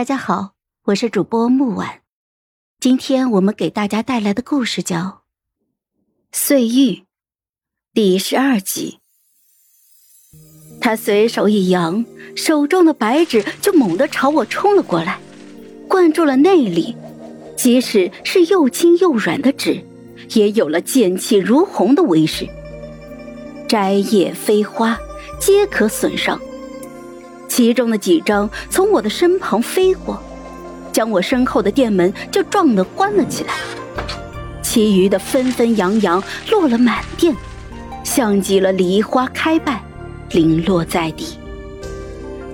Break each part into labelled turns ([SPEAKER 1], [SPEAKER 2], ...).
[SPEAKER 1] 大家好，我是主播木婉，今天我们给大家带来的故事叫《碎玉》第十二集。他随手一扬，手中的白纸就猛地朝我冲了过来，灌注了内力，即使是又轻又软的纸，也有了剑气如虹的威势。摘叶飞花，皆可损伤。其中的几张从我的身旁飞过，将我身后的店门就撞得关了起来。其余的纷纷扬扬落了满店，像极了梨花开败，零落在地。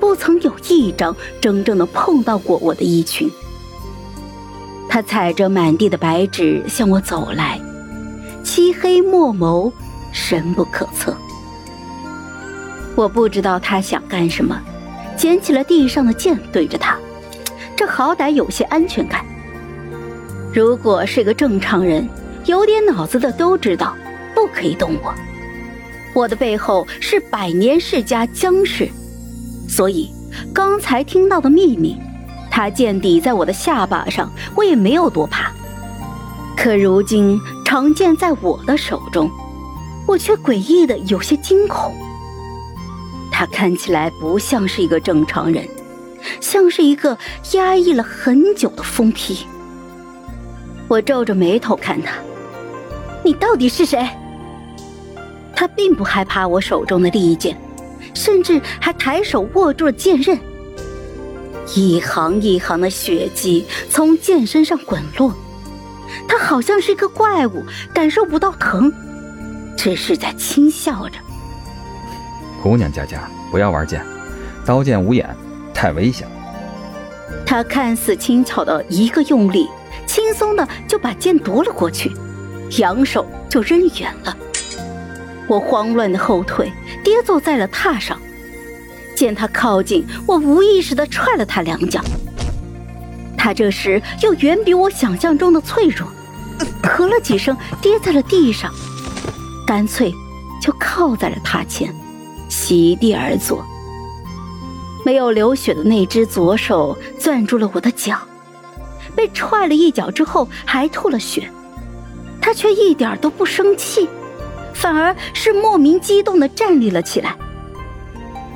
[SPEAKER 1] 不曾有一张真正的碰到过我的衣裙。他踩着满地的白纸向我走来，漆黑墨眸，深不可测。我不知道他想干什么。捡起了地上的剑，对着他，这好歹有些安全感。如果是个正常人，有点脑子的都知道，不可以动我。我的背后是百年世家江氏，所以刚才听到的秘密，他剑抵在我的下巴上，我也没有多怕。可如今长剑在我的手中，我却诡异的有些惊恐。他看起来不像是一个正常人，像是一个压抑了很久的疯批。我皱着眉头看他，你到底是谁？他并不害怕我手中的利剑，甚至还抬手握住了剑刃。一行一行的血迹从剑身上滚落，他好像是一个怪物，感受不到疼，只是在轻笑着。
[SPEAKER 2] 姑娘家家，不要玩剑，刀剑无眼，太危险。
[SPEAKER 1] 他看似轻巧的一个用力，轻松的就把剑夺了过去，扬手就扔远了。我慌乱的后退，跌坐在了榻上。见他靠近，我无意识的踹了他两脚。他这时又远比我想象中的脆弱，咳了几声，跌在了地上，干脆就靠在了榻前。席地而坐，没有流血的那只左手攥住了我的脚，被踹了一脚之后还吐了血，他却一点都不生气，反而是莫名激动的站立了起来，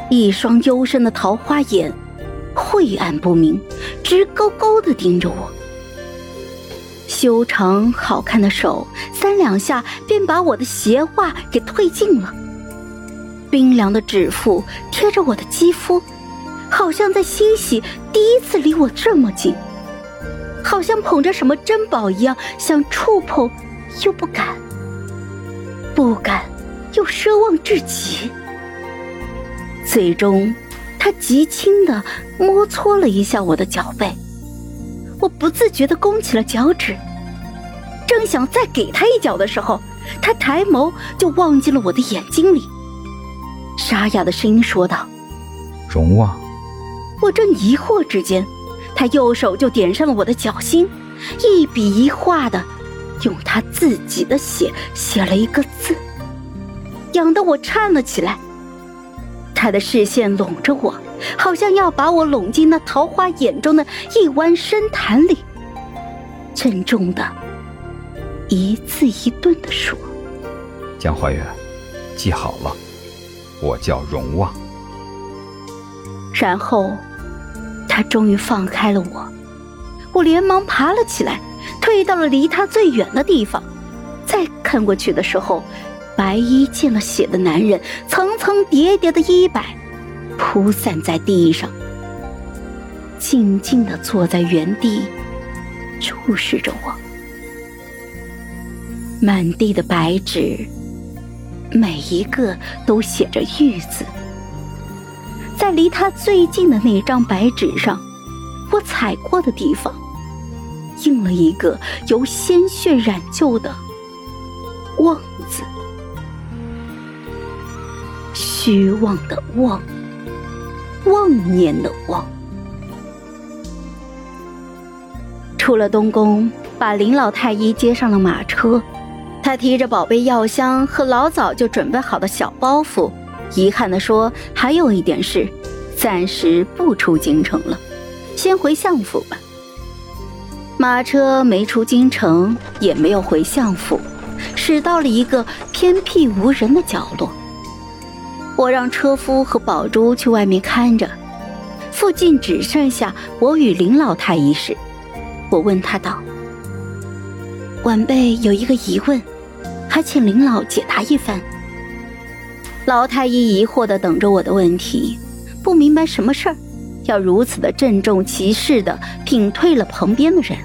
[SPEAKER 1] 一双幽深的桃花眼，晦暗不明，直勾勾的盯着我，修长好看的手三两下便把我的鞋袜给褪尽了。冰凉的指腹贴着我的肌肤，好像在欣喜第一次离我这么近，好像捧着什么珍宝一样，想触碰又不敢，不敢又奢望至极。最终，他极轻的摩搓了一下我的脚背，我不自觉的弓起了脚趾，正想再给他一脚的时候，他抬眸就望进了我的眼睛里。沙哑的声音说道：“
[SPEAKER 2] 荣望。”
[SPEAKER 1] 我正疑惑之间，他右手就点上了我的脚心，一笔一画的用他自己的血写了一个字，痒得我颤了起来。他的视线拢着我，好像要把我拢进那桃花眼中的一湾深潭里，郑重的一字一顿的说：“
[SPEAKER 2] 江怀远，记好了。”我叫荣望，
[SPEAKER 1] 然后他终于放开了我，我连忙爬了起来，退到了离他最远的地方。再看过去的时候，白衣见了血的男人，层层叠叠的衣摆铺散在地上，静静的坐在原地，注视着我。满地的白纸。每一个都写着“玉”字，在离他最近的那张白纸上，我踩过的地方，印了一个由鲜血染就的“望”字，虚妄的“妄”，妄念的“妄”。出了东宫，把林老太医接上了马车。他提着宝贝药箱和老早就准备好的小包袱，遗憾地说：“还有一点事，暂时不出京城了，先回相府吧。马车没出京城，也没有回相府，驶到了一个偏僻无人的角落。我让车夫和宝珠去外面看着，附近只剩下我与林老太医时，我问他道：“晚辈有一个疑问，请林老解答一番。”老太医疑惑的等着我的问题，不明白什么事儿，要如此的郑重其事的屏退了旁边的人。